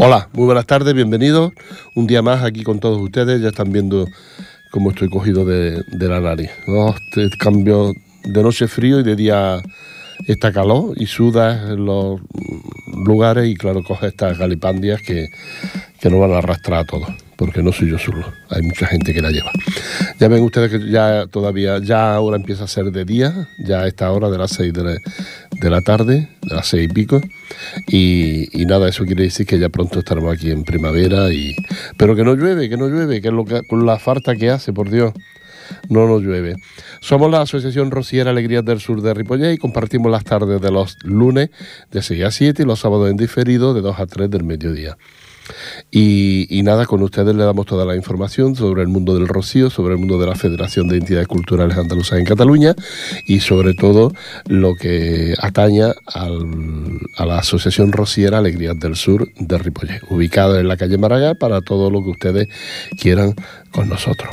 Hola, muy buenas tardes, bienvenidos. Un día más aquí con todos ustedes. Ya están viendo cómo estoy cogido de, la nariz. Este cambio de noche frío y de día está calor y sudas en los lugares y claro, coge estas galipandias que, que nos van a arrastrar a todos porque no soy yo solo, hay mucha gente que la lleva. Ya ven ustedes que ya todavía, ya ahora empieza a ser de día, ya a esta hora de las seis de la, tarde, de las seis y pico, y, nada, eso quiere decir que ya pronto estaremos aquí en primavera, y pero que no llueve, que no llueve, que es lo que, con la falta que hace, por Dios no nos llueve. Somos la Asociación Rociera Alegrías del Sur de Ripollet y compartimos las tardes de los lunes de 6 a 7 y los sábados en diferido de 2 a 3 del mediodía. Y, nada, con ustedes le damos toda la información sobre el mundo del rocío, sobre el mundo de la Federación de Entidades Culturales Andaluzas en Cataluña y sobre todo lo que ataña a la Asociación Rociera Alegrías del Sur de Ripollet, ubicada en la calle Maragall para todo lo que ustedes quieran con nosotros.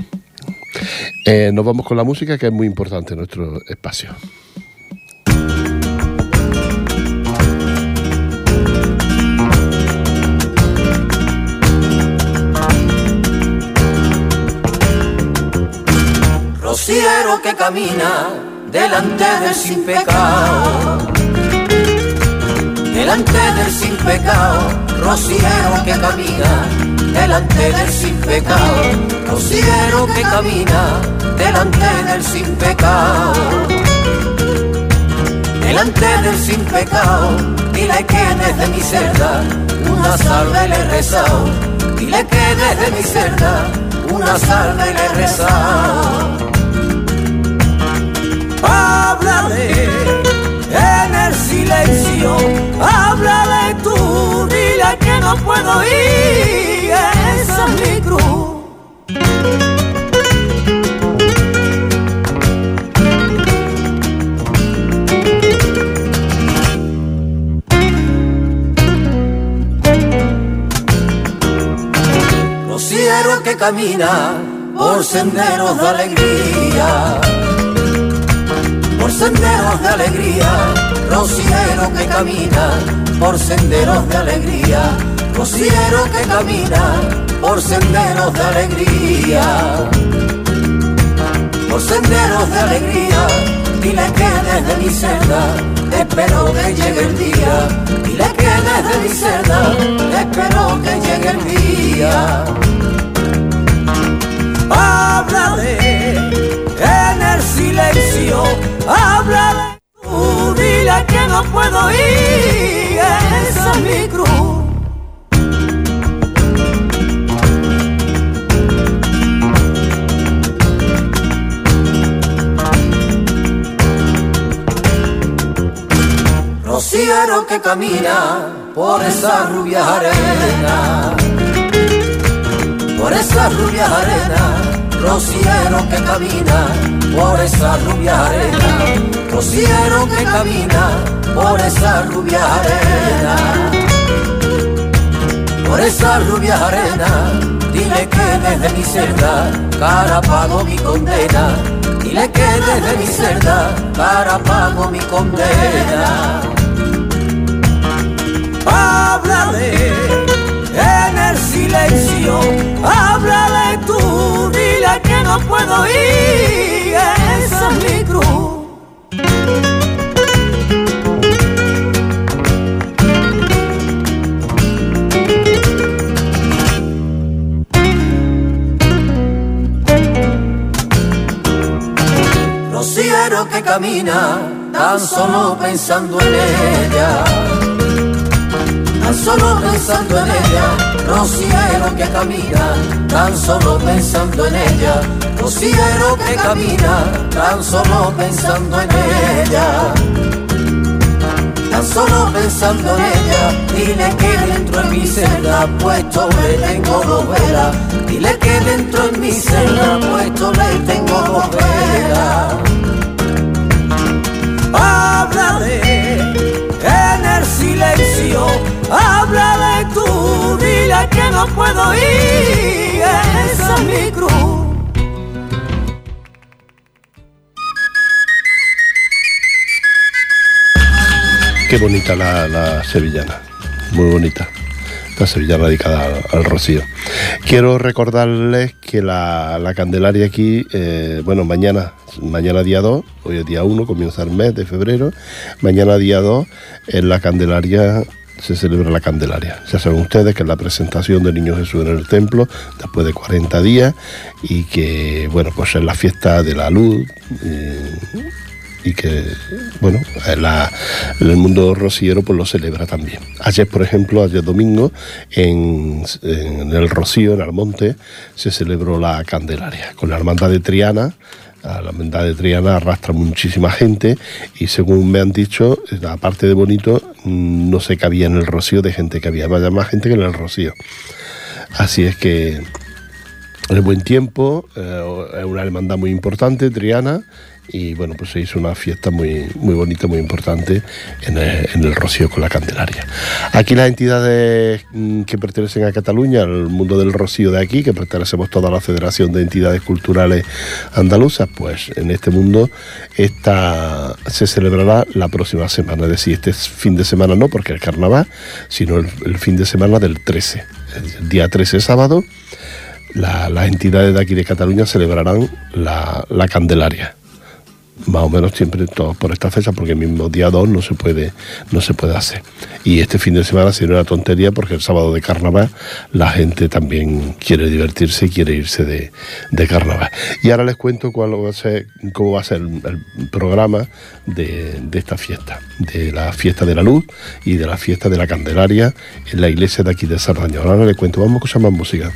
Eh, nos vamos con la música que es muy importante en nuestro espacio. Rociero que camina delante del sin pecado. Delante del sin pecado, rociero que camina delante del sin pecado. Rociero que camina delante del sin pecado. Delante del sin pecado, dile que desde mi celda una salve le he rezado. Dile que desde mi celda una salve le he rezado háblale en el silencio, háblale tú, dile que no puedo ir, esa es mi cruz. Rociero que camina por senderos de alegría por senderos de alegría, rociero que camina por senderos de alegría, rociero que camina por senderos de alegría, por senderos de alegría, dile que desde mi celda espero que llegue el día, dile que desde mi celda espero que llegue el día. Silencio. Háblale tú, dile que no puedo ir, esa es mi cruz. Rociero que camina por esa rubia arena, por esa rubia arena rociero que camina por esa rubia arena, rociero que camina por esa rubia arena, por esa rubia arena, dile que desde mi celda cara pago mi condena, dile que desde mi celda cara pago mi condena. Háblale en el silencio, no puedo ir, esa es mi cruz. Rociero que camina tan solo pensando en ella, tan solo pensando en ella. Rociero que camina, tan solo pensando en ella, rociero que camina, tan solo pensando en ella. Tan solo pensando en ella, dile que dentro en mi celda puesto le tengo dos. Dile que dentro en mi celda puesto le tengo dos velas. Háblale en el silencio, háblale tú, dile que no puedo ir, esa es. Qué bonita la, la sevillana, muy bonita. esta sevillana dedicada al, Rocío. Quiero recordarles que la, Candelaria aquí, eh, bueno, mañana, mañana día 2, hoy es día 1, comienza el mes de febrero, mañana día 2 en la Candelaria se celebra la Candelaria. Ya saben ustedes que es la presentación del Niño Jesús en el templo después de 40 días y que, bueno, pues es la fiesta de la luz. Eh, y que, bueno, el mundo rociero pues lo celebra también. Ayer, por ejemplo, ayer domingo, en, el Rocío, en Almonte, se celebró la Candelaria con la Hermandad de Triana, la hermandad de Triana arrastra muchísima gente y según me han dicho, aparte de bonito, no se cabía en el rocío de gente que había, vaya más gente que en el rocío. Así es que el buen tiempo, eh, es una hermandad muy importante, Triana, y bueno, pues se hizo una fiesta muy, muy bonita, muy importante en el, Rocío con la Candelaria. Aquí las entidades mm, que pertenecen a Cataluña, al mundo del Rocío de aquí, que pertenecemos toda la Federación de Entidades Culturales Andaluzas, pues en este mundo esta se celebrará la próxima semana, es decir, este fin de semana no porque es carnaval, sino el, fin de semana del 13, el día 13 sábado. las entidades de aquí de Cataluña celebrarán la, la Candelaria más o menos siempre todos por esta fecha, porque el mismo día 2 no se puede, no se puede hacer. Y este fin de semana sería una tontería porque el sábado de carnaval la gente también quiere divertirse y quiere irse de, carnaval. Y ahora les cuento cuál va a ser, cómo va a ser el, programa de, de, esta fiesta, de la fiesta de la luz y de la fiesta de la Candelaria en la iglesia de aquí de Sardaña. Ahora les cuento, vamos a escuchar más música.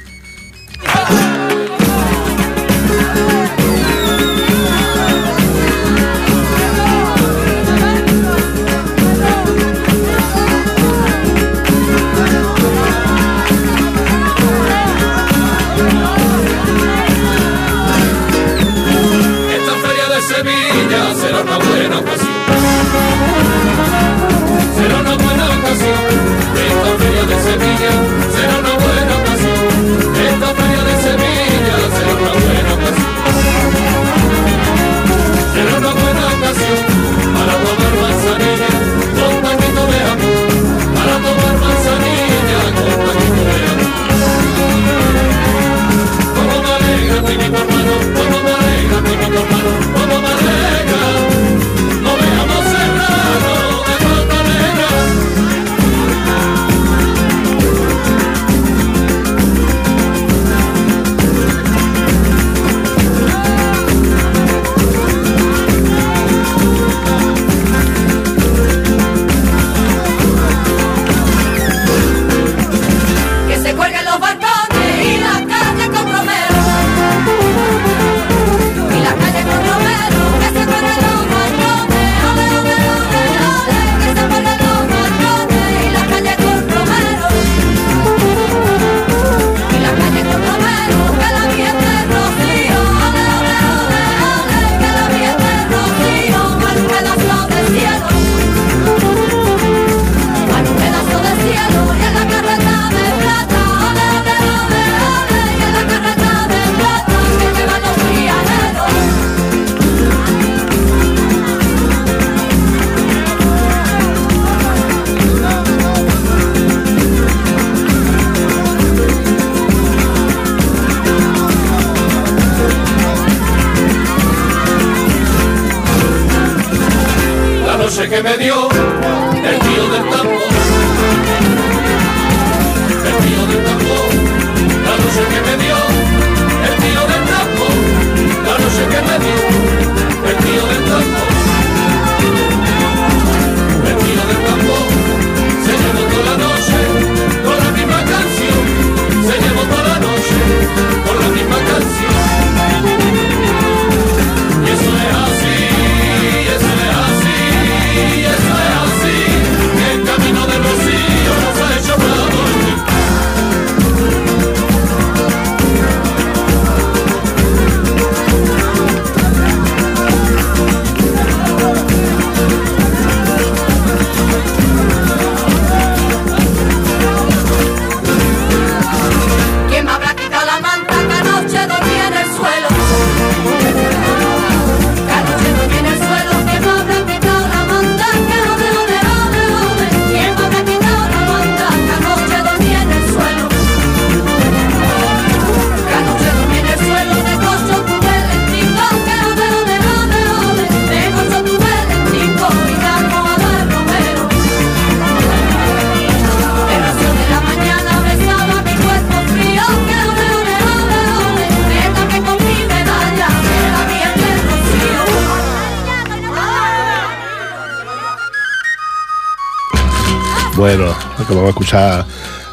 A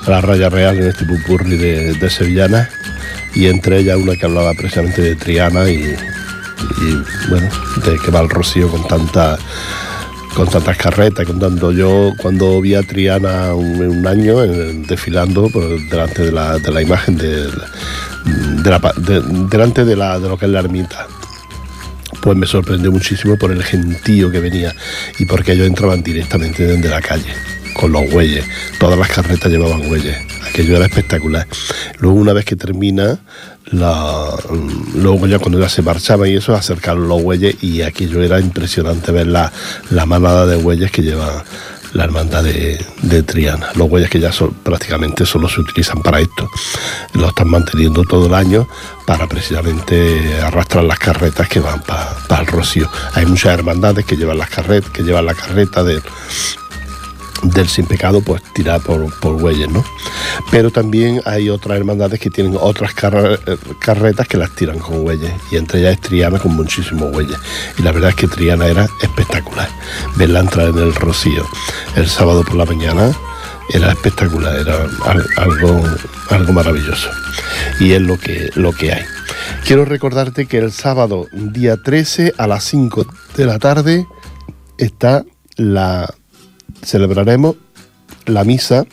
la raya real en este pupurri de, de sevillanas y entre ellas una que hablaba precisamente de Triana y, bueno, de que va el rocío con tanta con tantas carretas, contando. Yo cuando vi a Triana un, año desfilando delante de la, de la imagen de, delante de, la, de lo que es la ermita pues me sorprendió muchísimo por el gentío que venía y porque ellos entraban directamente desde la calle con los bueyes. Todas las carretas llevaban bueyes. Aquello era espectacular. Luego, una vez que termina, la, luego ya cuando ya se marchaba y eso, acercaron los bueyes y aquello era impresionante ver la, la manada de bueyes que lleva la hermandad de, Triana. Los bueyes que ya prácticamente solo se utilizan para esto. Lo están manteniendo todo el año para precisamente arrastrar las carretas que van para el rocío. Hay muchas hermandades que llevan las carretas, que llevan la carreta de del sin pecado pues tirada por, por bueyes, ¿no? Pero también hay otras hermandades que tienen otras carretas que las tiran con bueyes y entre ellas es Triana con muchísimos bueyes y la verdad es que Triana era espectacular verla entrar en el Rocío el sábado por la mañana era espectacular, era algo, algo maravilloso y es lo que, lo que hay. Quiero recordarte que el sábado día 13 a las 5 de la tarde está la celebraremos la misa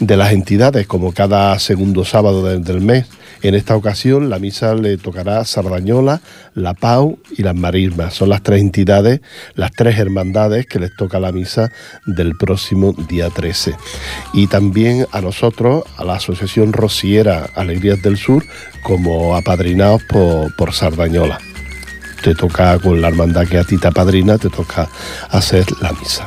de las entidades, como cada segundo sábado del mes. En esta ocasión la misa le tocará Sardañola, La Pau y las Marismas. Son las tres entidades, las tres hermandades que les toca la misa del próximo día 13. Y también a nosotros, a la Asociación Rociera Alegrías del Sur, como apadrinados por, por Sardañola. Te toca con la hermandad que a ti te padrina, te toca hacer la misa.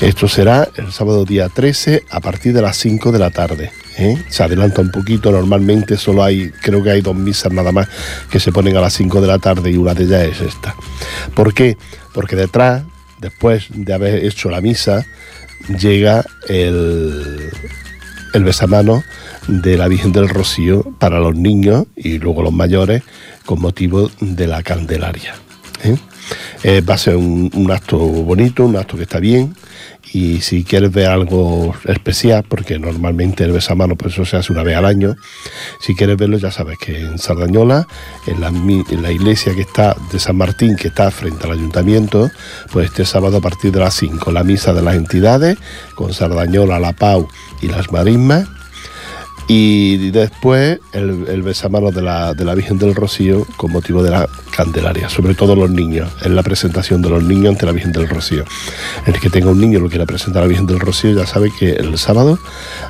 Esto será el sábado día 13 a partir de las 5 de la tarde. ¿eh? Se adelanta un poquito, normalmente solo hay, creo que hay dos misas nada más que se ponen a las 5 de la tarde y una de ellas es esta. ¿Por qué? Porque detrás, después de haber hecho la misa, llega el, besamano de la Virgen del Rocío para los niños y luego los mayores con motivo de la Candelaria. ¿eh? Eh, va a ser un, acto bonito, un acto que está bien, y si quieres ver algo especial, porque normalmente el besamano pues eso se hace una vez al año, si quieres verlo ya sabes que en Sardañola, en la, en la iglesia que está de San Martín, que está frente al ayuntamiento, pues este sábado a partir de las 5, la misa de las entidades, con Sardañola, La Pau y las marismas, y después el, el besamano de la, de la, Virgen del Rocío con motivo de la Candelaria, sobre todo los niños, en la presentación de los niños ante la Virgen del Rocío. El que tenga un niño lo quiera presentar a la Virgen del Rocío ya sabe que el sábado,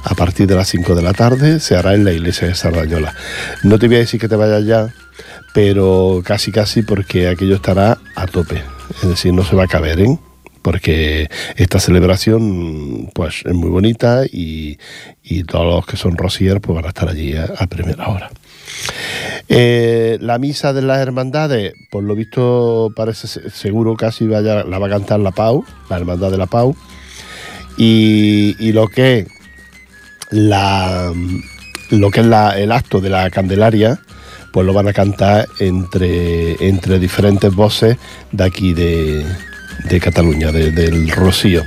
a partir de las 5 de la tarde, se hará en la iglesia de Sardañola. No te voy a decir que te vayas ya, pero casi casi porque aquello estará a tope, es decir, no se va a caber, ¿eh? Porque esta celebración pues es muy bonita y, todos los que son rocier pues van a estar allí a, primera hora. Eh, la misa de las hermandades, por lo visto parece seguro casi vaya, la va a cantar la Pau, la hermandad de la Pau, y, lo que la lo que es el acto de la Candelaria, pues lo van a cantar entre, entre diferentes voces de aquí de, de Cataluña, del Rocío.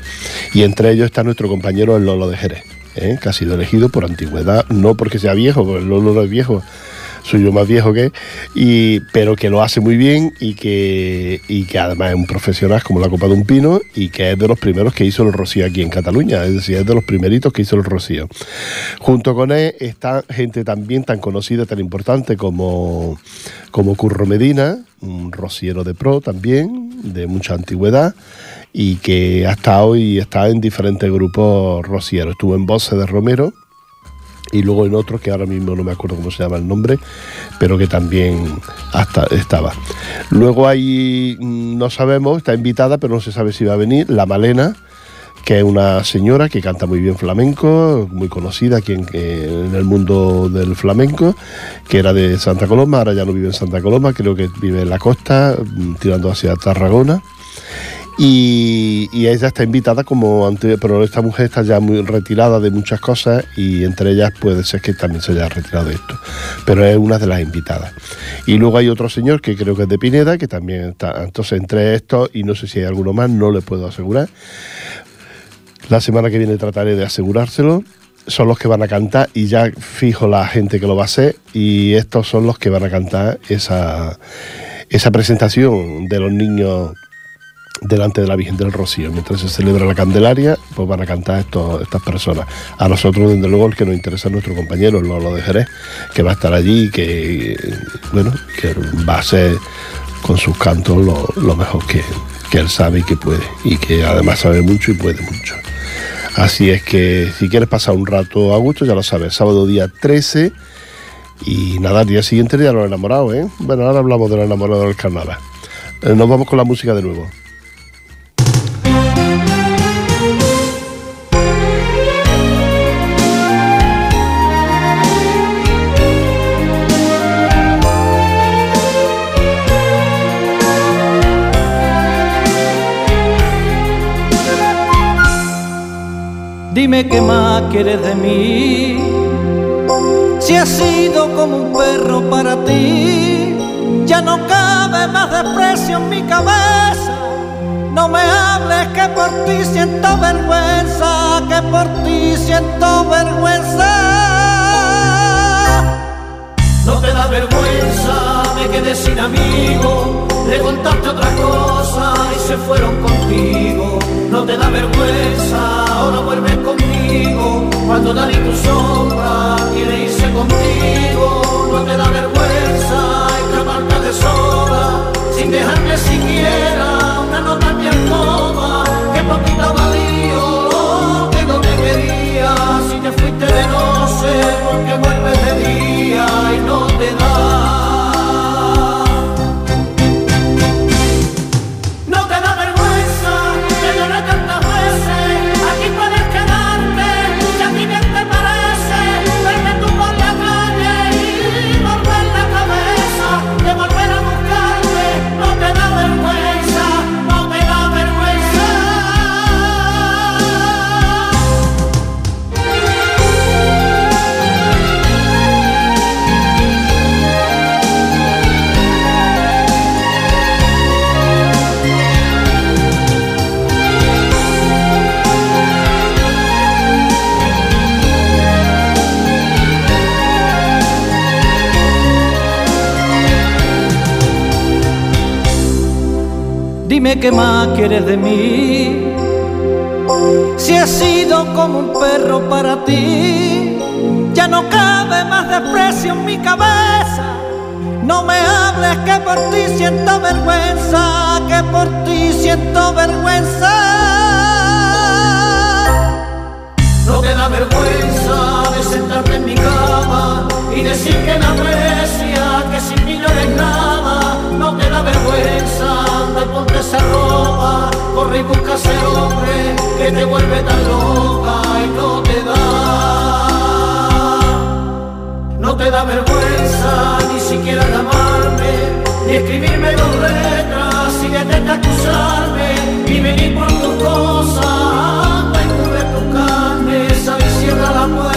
Y entre ellos está nuestro compañero el Lolo de Jerez, ¿eh? que ha sido elegido por antigüedad, no porque sea viejo, porque el Lolo es viejo, soy yo más viejo que y pero que lo hace muy bien y que, y que además es un profesional como la copa de un pino y que es de los primeros que hizo el rocío aquí en Cataluña, es decir, es de los primeritos que hizo el rocío. Junto con él está gente también tan conocida, tan importante como, como Curro Medina, un rociero de pro también, de mucha antigüedad, y que hasta hoy está en diferentes grupos rocieros. Estuvo en Voces de Romero, y luego en otro que ahora mismo no me acuerdo cómo se llama el nombre, pero que también hasta estaba. Luego hay, mm, no sabemos, está invitada, pero no se sabe si va a venir, La Malena, que es una señora que canta muy bien flamenco, muy conocida aquí en, en, el mundo del flamenco, que era de Santa Coloma, ahora ya no vive en Santa Coloma, creo que vive en la costa, mm, tirando hacia Tarragona. Y, ella está invitada como antes, pero esta mujer está ya muy retirada de muchas cosas y entre ellas puede ser que también se haya retirado de esto, pero es una de las invitadas. Y luego hay otro señor que creo que es de Pineda, que también está, entonces entre estos, y no sé si hay alguno más, no le puedo asegurar, La semana que viene trataré de asegurárselo. Son los que van a cantar y ya fijo la gente que lo va a hacer y estos son los que van a cantar esa, esa presentación de los niños delante de la Virgen del Rocío. Mientras se celebra la Candelaria, pues van a cantar estas personas. A nosotros, desde luego, el que nos interesa es nuestro compañero, lo, lo de Jerez, que va a estar allí, que bueno, que va a ser con sus cantos lo, mejor que, que él sabe y que puede. Y que además sabe mucho y puede mucho. Así es que si quieres pasar un rato a gusto, ya lo sabes, sábado día 13 y nada, día siguiente ya los enamorados, ¿eh? Bueno, ahora hablamos de los enamorados del carnaval. Eh, nos vamos con la música de nuevo. Dime qué más quieres de mí. Si he sido como un perro para ti, ya no cabe más desprecio en mi cabeza. No me hables que por ti siento vergüenza, que por ti siento vergüenza. No te da vergüenza, me quedé sin amigo, le contaste otra cosa y se fueron contigo no te da vergüenza, conmigo, cuando Dani tu Qué más quieres de mí. Si he sido como un perro para ti, ya no cabe más desprecio en mi cabeza. No me hables que por ti siento vergüenza, que por ti siento vergüenza. No te da vergüenza de sentarte en mi cama y decir que me corre y busca ese hombre que te vuelve tan loca y no te da. No te da vergüenza ni siquiera llamarme, ni escribirme dos letras, si detesta acusarme, ni venir por tus cosas, anda y cubre tu carne, cierra la puerta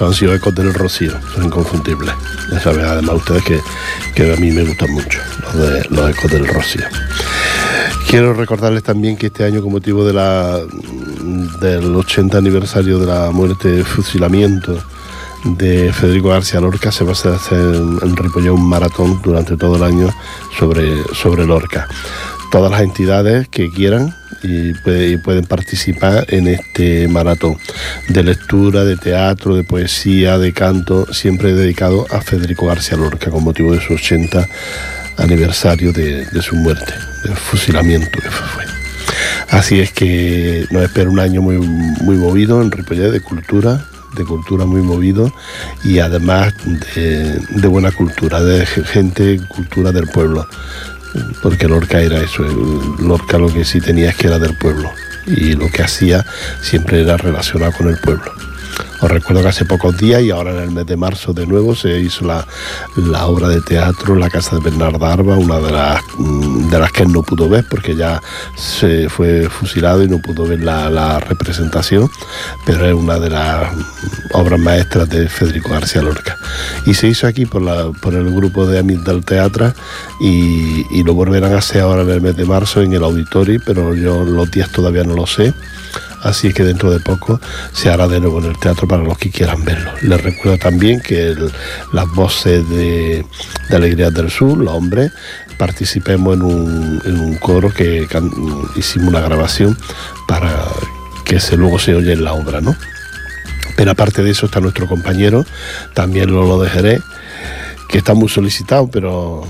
Han sido ecos del Rocío, son inconfundibles. Ya saben, además ustedes que, a mí me gustan mucho los, de, los ecos del Rocío. Quiero recordarles también que este año, con motivo de del 80 aniversario de la muerte, fusilamiento de Federico García Lorca, se va a hacer en Ripollé un maratón durante todo el año sobre, sobre Lorca. Todas las entidades que quieran y, pueden participar en este maratón de lectura, de teatro, de poesía, de canto, siempre dedicado a Federico García Lorca con motivo de su 80 aniversario de, su muerte, del fusilamiento que fue. Así es que nos espera un año muy, muy movido en Ripollet de cultura, de cultura muy movido y además de, de, buena cultura, de gente, cultura del pueblo, porque Lorca era eso, Lorca lo que sí tenía es que era del pueblo y lo que hacía siempre era relacionado con el pueblo. Os recuerdo que hace pocos días y ahora en el mes de marzo de nuevo se hizo la, obra de teatro La Casa de Bernarda Arba, una de las, mm, de las que él no pudo ver porque ya se fue fusilado y no pudo ver la, representación, pero es una de las obras maestras de Federico García Lorca. Y se hizo aquí por, la, por el grupo de Amid del Teatro y, y lo volverán a hacer ahora en el mes de marzo en el auditorio, pero yo los días todavía no lo sé así que dentro de poco se hará de nuevo en el teatro para los que quieran verlo. Les recuerdo también que las voces de, Alegría del Sur, los hombres, participemos en un, coro que hicimos una grabación para que se, luego se oye en la obra, ¿no? Pero aparte de eso está nuestro compañero, también lo, lo dejaré, que está muy solicitado, pero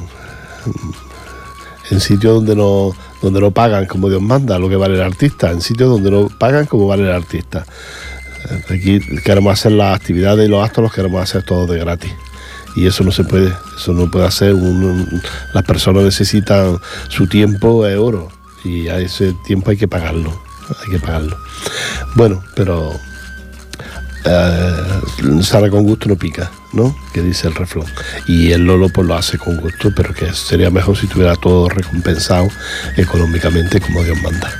en sitios donde no donde no pagan como Dios manda lo que vale el artista, en sitios donde no pagan como vale el artista. Aquí queremos hacer las actividades y los actos los queremos hacer todos de gratis. Y eso no se puede, eso no puede hacer. las personas necesitan su tiempo, es oro. Y a ese tiempo hay que pagarlo. Hay que pagarlo. Bueno, pero eh, con gusto no pica, ¿no? Que dice el refrán. Y el Lolo pues lo hace con gusto, pero que sería mejor si tuviera todo recompensado económicamente como Dios manda.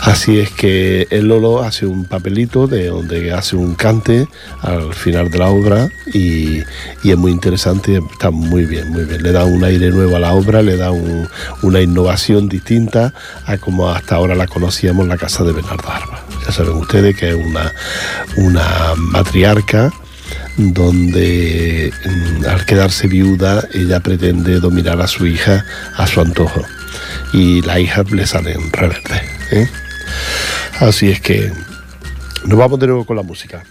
Así es que el Lolo hace un papelito de donde hace un cante al final de la obra y, es muy interesante, está muy bien, muy bien. Le da un aire nuevo a la obra, le da una innovación distinta a como hasta ahora la conocíamos la casa de Bernardo Arba. Ya saben ustedes que es una, una matriarca donde mm, al quedarse viuda ella pretende dominar a su hija a su antojo y la hija le sale en reverde. ¿eh? Así es que nos vamos de nuevo con la música.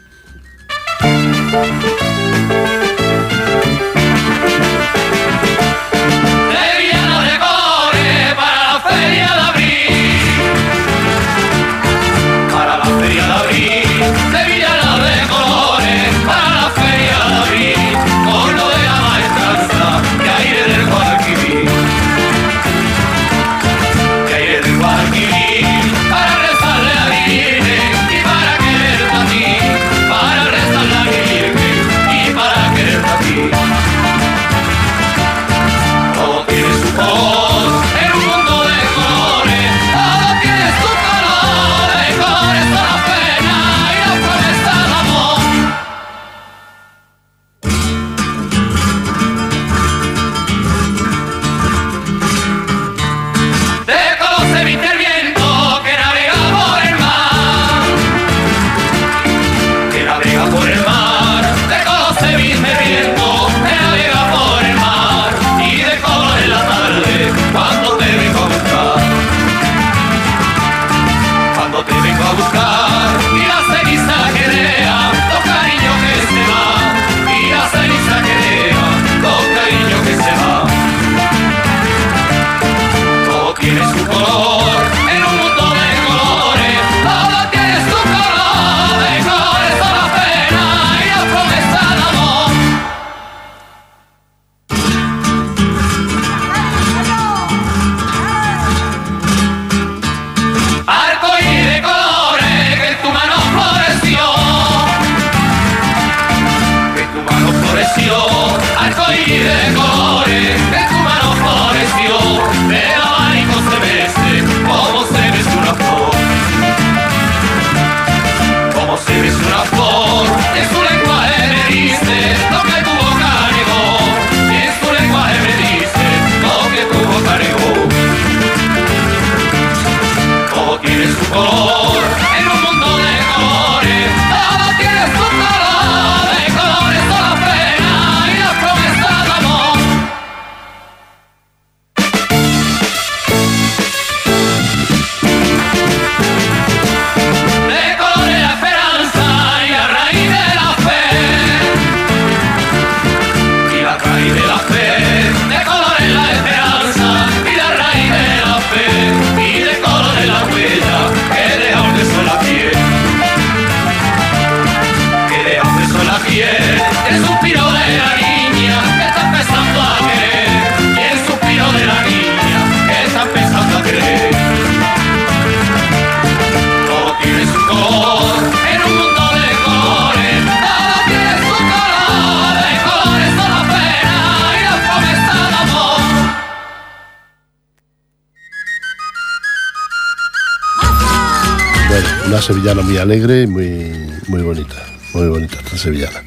Sevillana muy alegre y muy, muy bonita. Muy bonita esta sevillana.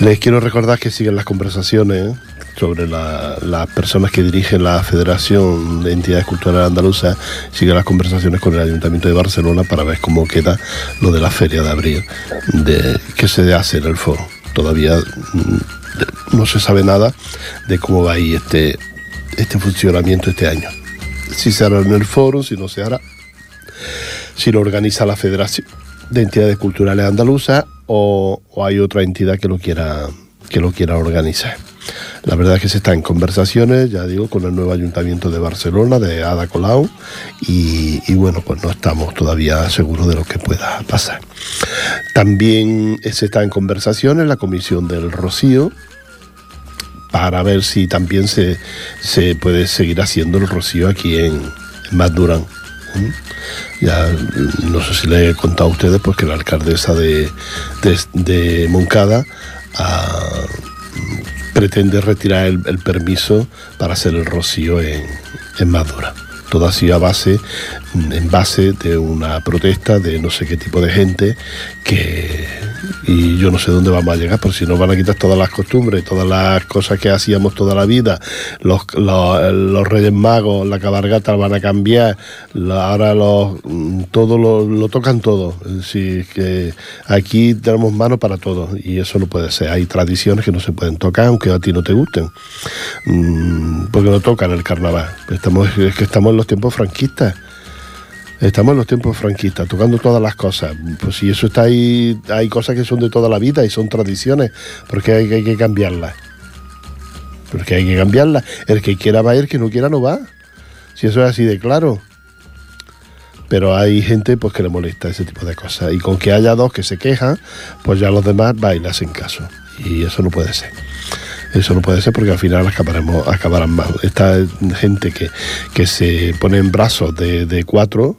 Les quiero recordar que siguen las conversaciones sobre las personas que dirigen la Federación de Entidades Culturales Andaluzas, siguen las conversaciones con el Ayuntamiento de Barcelona para ver cómo queda lo de la feria de abril, de qué se hace en el foro. Todavía mm, no se sabe nada de cómo va a ir este, este funcionamiento este año. Si se hará en el foro, si no se hará, si lo organiza la Federación de Entidades Culturales Andaluzas o, o hay otra entidad que lo quiera, que lo quiera organizar. La verdad es que se está en conversaciones, ya digo, con el nuevo ayuntamiento de Barcelona, de Ada Colau, y, bueno, pues no estamos todavía seguros de lo que pueda pasar. También se está en conversaciones la comisión del Rocío, para ver si también se, se puede seguir haciendo el rocío aquí en, Madurán. Ya no sé si le he contado a ustedes pues que la alcaldesa de, de, Moncada ha, pretende retirar el, permiso para hacer el rocío en, en Madura. Todo así a base, en base de una protesta de no sé qué tipo de gente que y yo no sé dónde vamos a llegar, porque si nos van a quitar todas las costumbres, todas las cosas que hacíamos toda la vida, los, los, Reyes Magos, la cabargata van a cambiar, ahora los, mm, todo lo, tocan todo. Sí, que aquí tenemos manos para todo y eso no puede ser. Hay tradiciones que no se pueden tocar, aunque a ti no te gusten, mm, porque no tocan el carnaval. Estamos, es que estamos en los tiempos franquistas. Estamos en los tiempos franquistas, tocando todas las cosas. Pues si eso está ahí, hay cosas que son de toda la vida y son tradiciones, porque hay, hay que cambiarlas. Porque hay que cambiarlas. El que quiera va ir, que no quiera no va. Si eso es así de claro. Pero hay gente pues que le molesta ese tipo de cosas. Y con que haya dos que se quejan, pues ya los demás bailas en caso. Y eso no puede ser. Eso no puede ser porque al final acabarán mal. Esta gente que, que se pone en brazos de cuatro,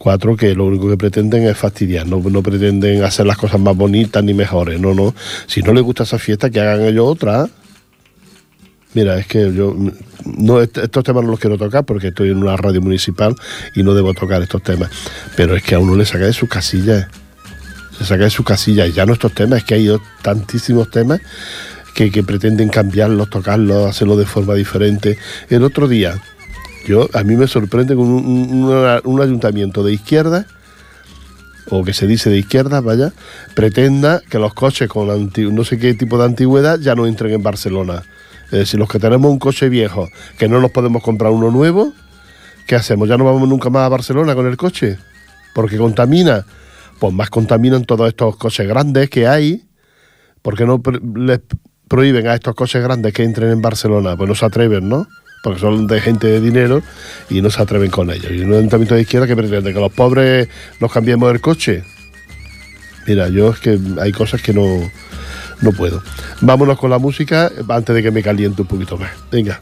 cuatro que lo único que pretenden es fastidiar, no, no, pretenden hacer las cosas más bonitas ni mejores, no, no. Si no les gusta esa fiesta, que hagan ellos otra. Mira, es que yo no estos temas no los quiero tocar porque estoy en una radio municipal y no debo tocar estos temas. Pero es que a uno le saca de sus casillas. Le saca de sus casillas. Ya no estos temas, es que hay tantísimos temas que, que pretenden cambiarlos, tocarlos, hacerlo de forma diferente. El otro día yo, a mí me sorprende que un, ayuntamiento de izquierda, o que se dice de izquierda, vaya, pretenda que los coches con no sé qué tipo de antigüedad ya no entren en Barcelona. Es decir, los que tenemos un coche viejo, que no nos podemos comprar uno nuevo, ¿qué hacemos? ¿Ya no vamos nunca más a Barcelona con el coche? Porque contamina. Pues más contaminan todos estos coches grandes que hay. porque no les prohíben a estos coches grandes que entren en Barcelona? Pues no se atreven, ¿no? Porque son de gente de dinero y no se atreven con ellos. Y un ayuntamiento de izquierda que pretende que los pobres nos cambiemos el coche. Mira, yo es que hay cosas que no, no puedo. Vámonos con la música antes de que me caliente un poquito más. Venga.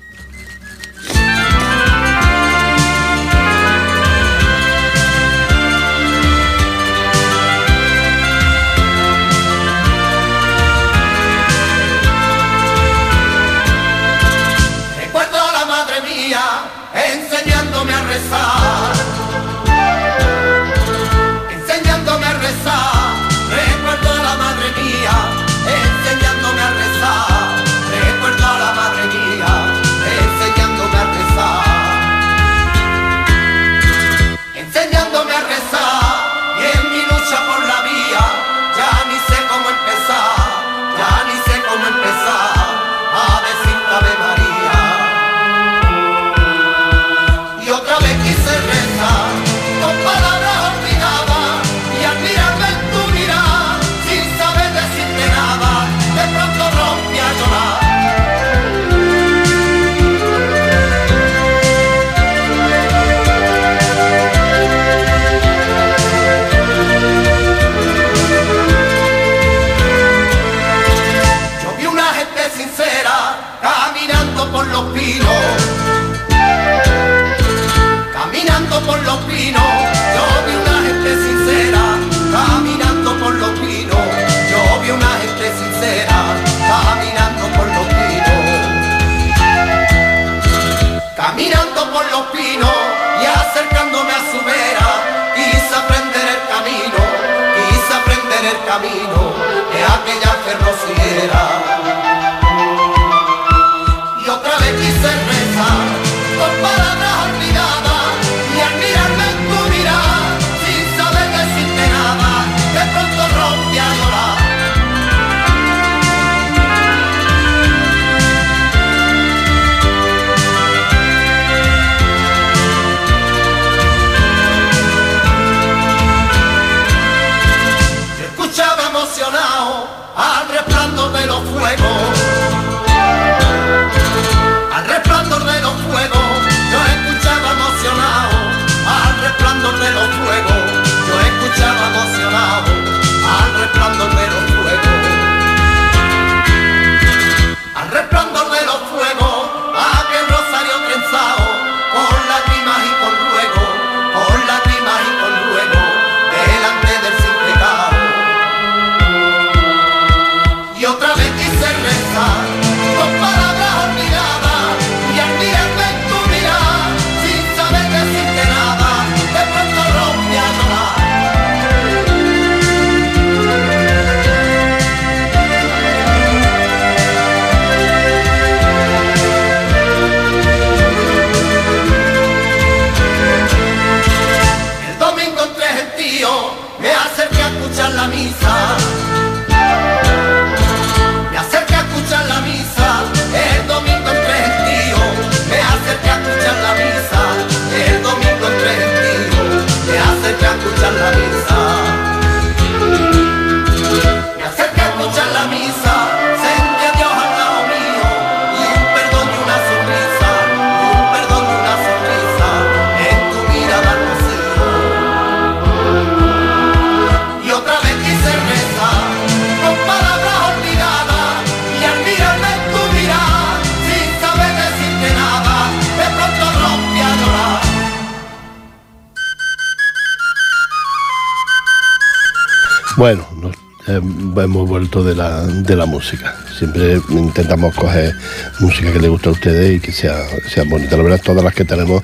Hemos vuelto de la, de la música. Siempre intentamos coger música que le guste a ustedes y que sea, sea bonita. La verdad, todas las que tenemos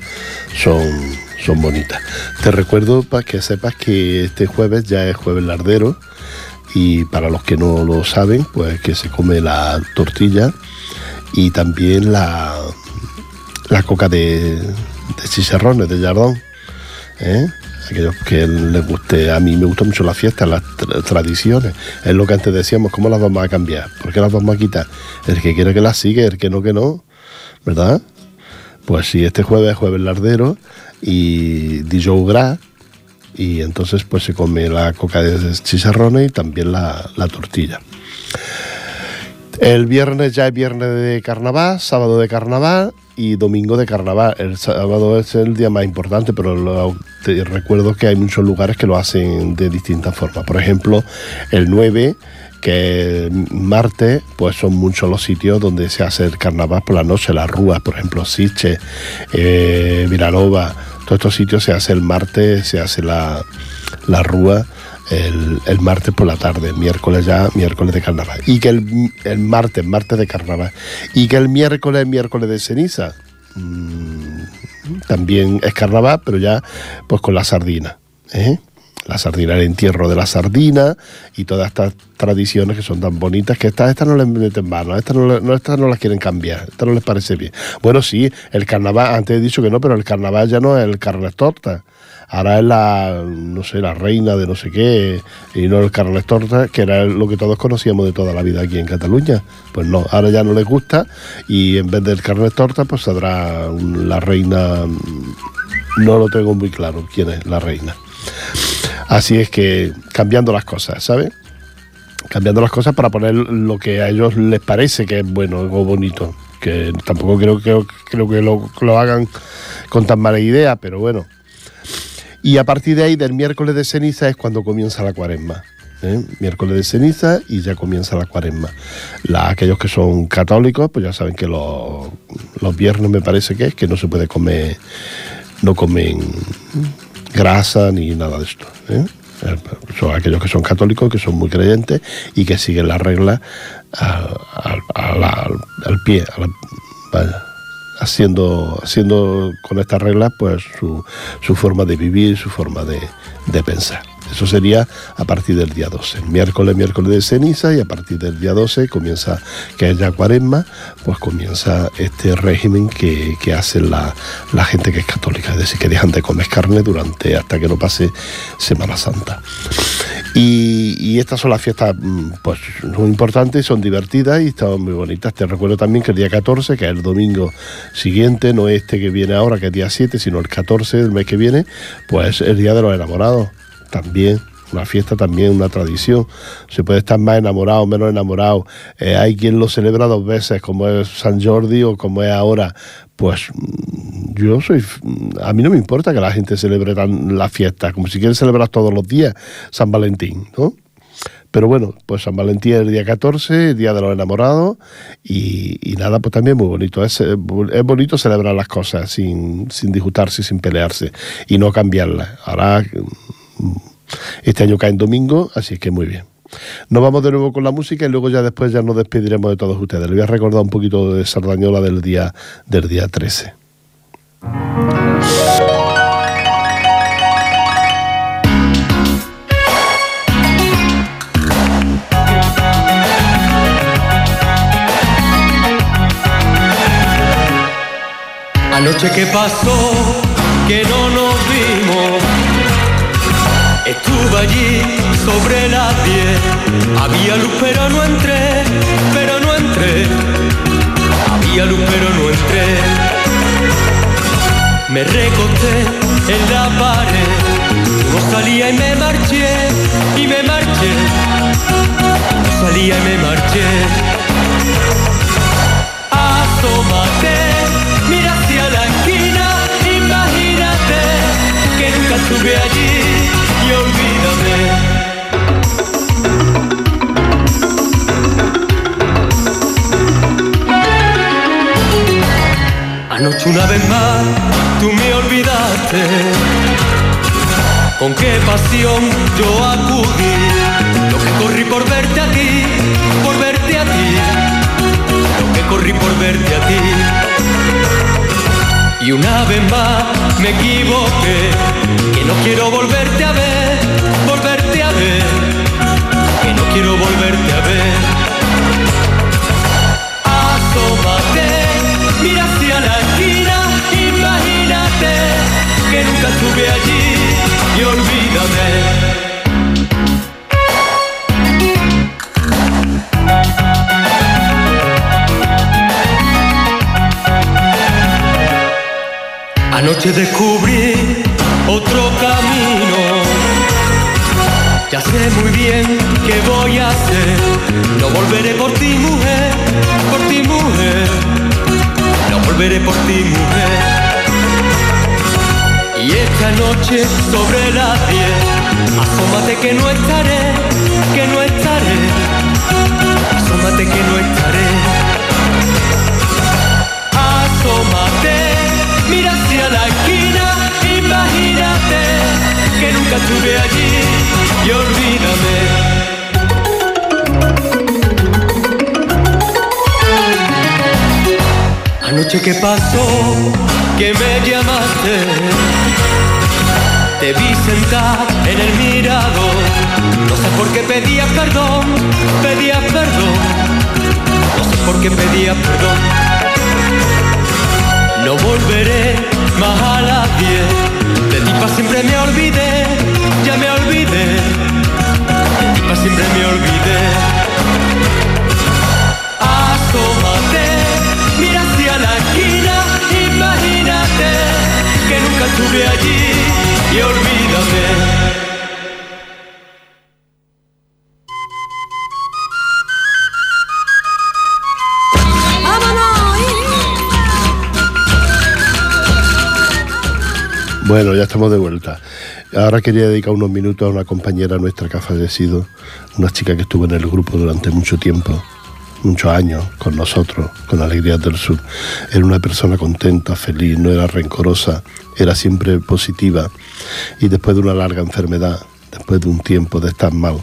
son, son bonitas. Te recuerdo para que sepas que este jueves ya es jueves lardero y para los que no lo saben, pues que se come la tortilla y también la, la coca de, de de jardón. ¿eh? Aquellos que les guste. A mí me gusta mucho la fiesta, las tradiciones. Es lo que antes decíamos, ¿cómo las vamos a cambiar? ¿Por qué las vamos a quitar? El que quiere que las sigue, el que no, que no. ¿Verdad? Pues sí, este jueves es jueves lardero y Dijon Gras. Y entonces pues se come la coca de chicharrones y también la tortilla. El viernes ya es viernes de carnaval, sábado de carnaval y domingo de carnaval. El sábado es el día más importante, pero te recuerdo que hay muchos lugares que lo hacen de distintas formas. Por ejemplo, el 9 que martes, pues son muchos los sitios donde se hace el carnaval por la noche, las rúas, por ejemplo, Siche, eh, todos estos sitios se hace el martes, se hace la, la rúa el, martes por la tarde, miércoles ya, miércoles de carnaval. Y que el, martes, martes de carnaval. Y que el miércoles, miércoles de ceniza. Mm, también es carnaval, pero ya pues con la sardina. ¿eh? La sardina, el entierro de la sardina y todas estas tradiciones que son tan bonitas que estas, estas no les meten mano, estas no, estas no las quieren cambiar, estas no les parece bien. Bueno, sí, el carnaval, antes he dicho que no, pero el carnaval ya no es el carnes torta ahora es la, no sé, la reina de no sé qué, y no el Carles Torta, que era lo que todos conocíamos de toda la vida aquí en Cataluña. Pues no, ahora ya no les gusta y en vez del Carles Torta, pues saldrá la reina, no lo tengo muy claro quién es la reina. Así es que cambiando las cosas, ¿sabes? Cambiando las cosas para poner lo que a ellos les parece que es bueno, algo bonito. Que tampoco creo, que creo que lo, lo hagan con tan mala idea, pero bueno, y a partir de ahí, del miércoles de ceniza, es cuando comienza la cuaresma. ¿eh? Miércoles de ceniza y ya comienza la cuaresma. aquellos que son católicos, pues ya saben que los, viernes me parece que es que no se puede comer, no comen grasa ni nada de esto. ¿eh? Son aquellos que son católicos, que son muy creyentes y que siguen las reglas al, pie, vaya haciendo, haciendo con estas reglas pues su, su forma de vivir, su forma de, de pensar. Eso sería a partir del día 12. Miércoles, miércoles de ceniza y a partir del día 12 comienza, que es ya cuaresma, pues comienza este régimen que, hace la, gente que es católica, es decir, que dejan de comer carne durante hasta que no pase Semana Santa. Y, estas son las fiestas, mm, pues muy importantes, son divertidas y están muy bonitas. Te recuerdo también que el día 14, que es el domingo siguiente, no este que viene ahora, que es día 7, sino el 14 del mes que viene, pues el día de los enamorados también una fiesta también, una tradición. Se puede estar más enamorado, menos enamorado. Eh, hay quien lo celebra dos veces, como es San Jordi o como es ahora. Pues mm, yo soy. A mí no me importa que la gente celebre tan la fiesta, como si quieren celebrar todos los días San Valentín, ¿no? Pero bueno, pues San Valentín es el día 14, Día de los Enamorados, y, nada, pues también muy bonito. Es, es bonito celebrar las cosas sin, sin disputarse, sin pelearse, y no cambiarlas. Ahora, mm, este año cae en domingo, así que muy bien. Nos vamos de nuevo con la música y luego ya después ya nos despediremos de todos ustedes. Les voy a recordar un poquito de Sardañola del día, del día 13. Anoche que pasó, que no nos vimos, estuve allí sobre la piel. Había luz pero no entré, pero no entré. Había luz pero no entré. Me recosté en la pared, no salía y me marché, y me marché. No salía y me marché. Asómate estuve allí Anoche una vez más tú me olvidaste. Con qué pasión yo acudí. Lo que corrí por verte a ti, por verte a ti. Lo que corrí por verte a ti. Y una vez más me equivoqué no quiero volverte a ver, volverte a ver, que no quiero volverte a ver. Asómate, mira hacia la esquina, imagínate que nunca estuve allí y olvídame. Anoche descubrí otro camino. Ya sé muy bien qué voy a hacer. No volveré por ti, mujer, por ti, mujer. No volveré por ti, mujer. Y esta noche sobre las diez, asómate que no estaré, que no estaré. Asómate que no estaré. Asómate, mira nunca allí y olvídame. Anoche que pasó, que me llamaste, te vi sentar en el mirador. No sé por qué pedías perdón, pedías perdón. No sé por qué pedías perdón. No volveré más a las diez de ti pa' siempre me olvidé, ya me olvidé. De ti pa' siempre me olvidé. Asómate, mira hacia la esquina, imagínate que nunca estuve allí y olvídame. Bueno, ya estamos de vuelta. Ahora quería dedicar unos minutos a una compañera nuestra que ha fallecido, una chica que estuvo en el grupo durante mucho tiempo, muchos años, con nosotros, con Alegrías del Sur. Era una persona contenta, feliz, no era rencorosa, era siempre positiva y después de una larga enfermedad, después de un tiempo de estar mal,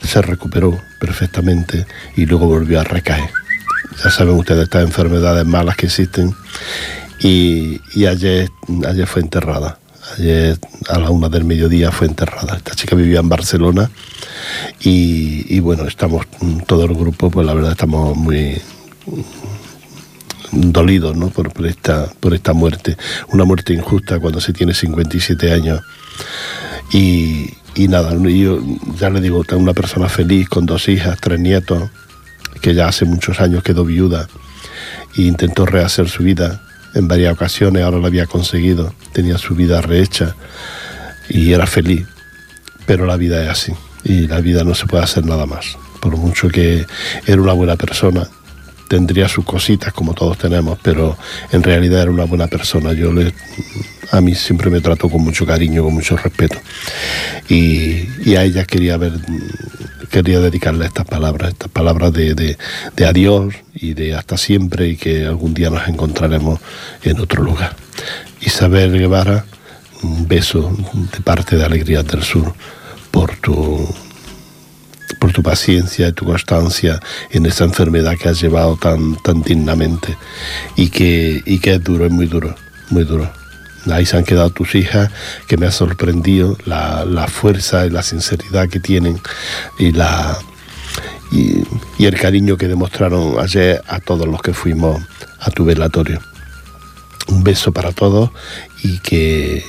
se recuperó perfectamente y luego volvió a recaer. Ya saben ustedes estas enfermedades malas que existen y, ayer, ayer fue enterrada. Ayer a la una del mediodía fue enterrada. Esta chica vivía en Barcelona y, bueno, estamos, todo el grupo, pues la verdad estamos muy dolidos ¿no? por, esta, por esta muerte. Una muerte injusta cuando se tiene 57 años. Y, y nada, yo ya le digo, una persona feliz con dos hijas, tres nietos, que ya hace muchos años quedó viuda e intentó rehacer su vida en varias ocasiones, ahora lo había conseguido, tenía su vida rehecha y era feliz. pero la vida es así y la vida no se puede hacer nada más. Por mucho que era una buena persona, tendría sus cositas como todos tenemos, pero en realidad era una buena persona. Yo le, a mí siempre me trató con mucho cariño, con mucho respeto. Y, a ella quería ver, quería dedicarle estas palabras, estas palabras de, de adiós y de hasta siempre y que algún día nos encontraremos en otro lugar. Isabel Guevara, un beso de parte de Alegrías del Sur por tu por tu paciencia y tu constancia en esa enfermedad que has llevado tan, tan dignamente y que, y que es duro, es muy duro, muy duro. Ahí se han quedado tus hijas, que me ha sorprendido la, la fuerza y la sinceridad que tienen y, la, y, y el cariño que demostraron ayer a todos los que fuimos a tu velatorio. Un beso para todos y que,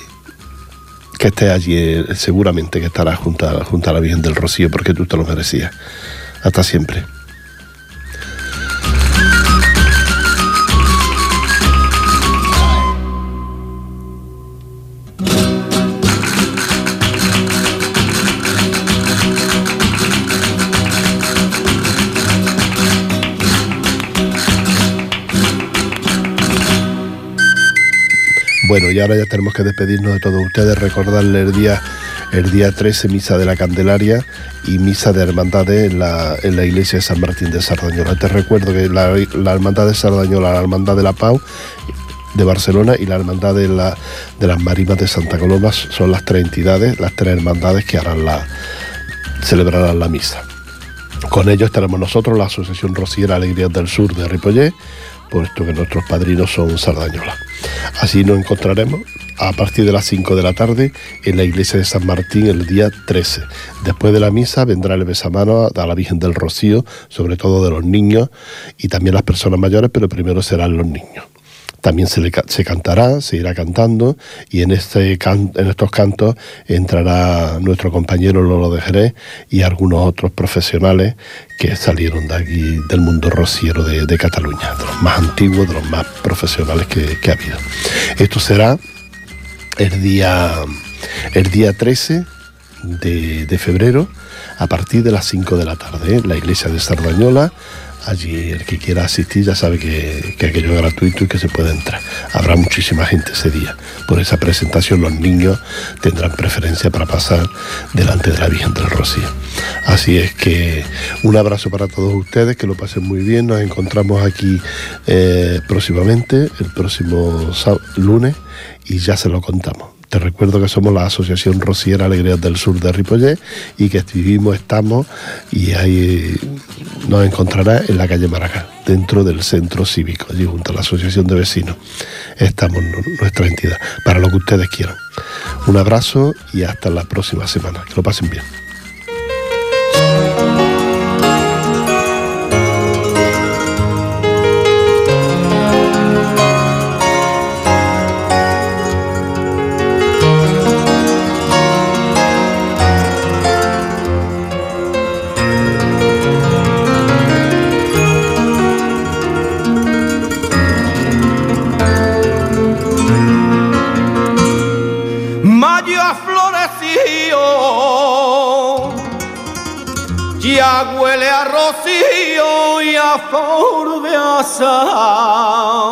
que estés allí, eh, seguramente que estarás junto a, junto a la Virgen del Rocío porque tú te lo merecías. Hasta siempre. Bueno, y ahora ya tenemos que despedirnos de todos ustedes, recordarle el día, el día 13, misa de la Candelaria y misa de hermandades en la, en la iglesia de San Martín de Sardañola. Te recuerdo que la, hermandad de Sardañola, la hermandad de la Pau de Barcelona y la hermandad de, la, de las Marimas de Santa Coloma son las tres entidades, las tres hermandades que harán la, celebrarán la misa. Con ellos estaremos nosotros, la Asociación Rociera Alegrías del Sur de Ripollé, puesto que nuestros padrinos son Sardañola. Así nos encontraremos a partir de las 5 de la tarde en la iglesia de San Martín el día 13. Después de la misa vendrá el besamano a la Virgen del Rocío, sobre todo de los niños y también las personas mayores, pero primero serán los niños también se, le, se cantará, se irá cantando y en, este en estos cantos entrará nuestro compañero Lolo de Jerez y algunos otros profesionales que salieron de aquí del mundo rociero de, Cataluña, de los más antiguos, de los más profesionales que, ha habido. Esto será el día, el día 13 de, febrero a partir de las 5 de la tarde en la iglesia de Sardañola Allí el que quiera asistir ya sabe que, aquello es gratuito y que se puede entrar. Habrá muchísima gente ese día. Por esa presentación los niños tendrán preferencia para pasar delante de la Virgen del Rocío. Así es que un abrazo para todos ustedes, que lo pasen muy bien. Nos encontramos aquí eh, próximamente, el próximo lunes, y ya se lo contamos. Te recuerdo que somos la Asociación Rociera Alegrías del Sur de Ripollet y que vivimos, estamos y ahí nos encontrarás en la calle Maracá, dentro del centro cívico, allí junto a la Asociación de Vecinos. Estamos nuestra entidad, para lo que ustedes quieran. Un abrazo y hasta la próxima semana. Que lo pasen bien. Flor de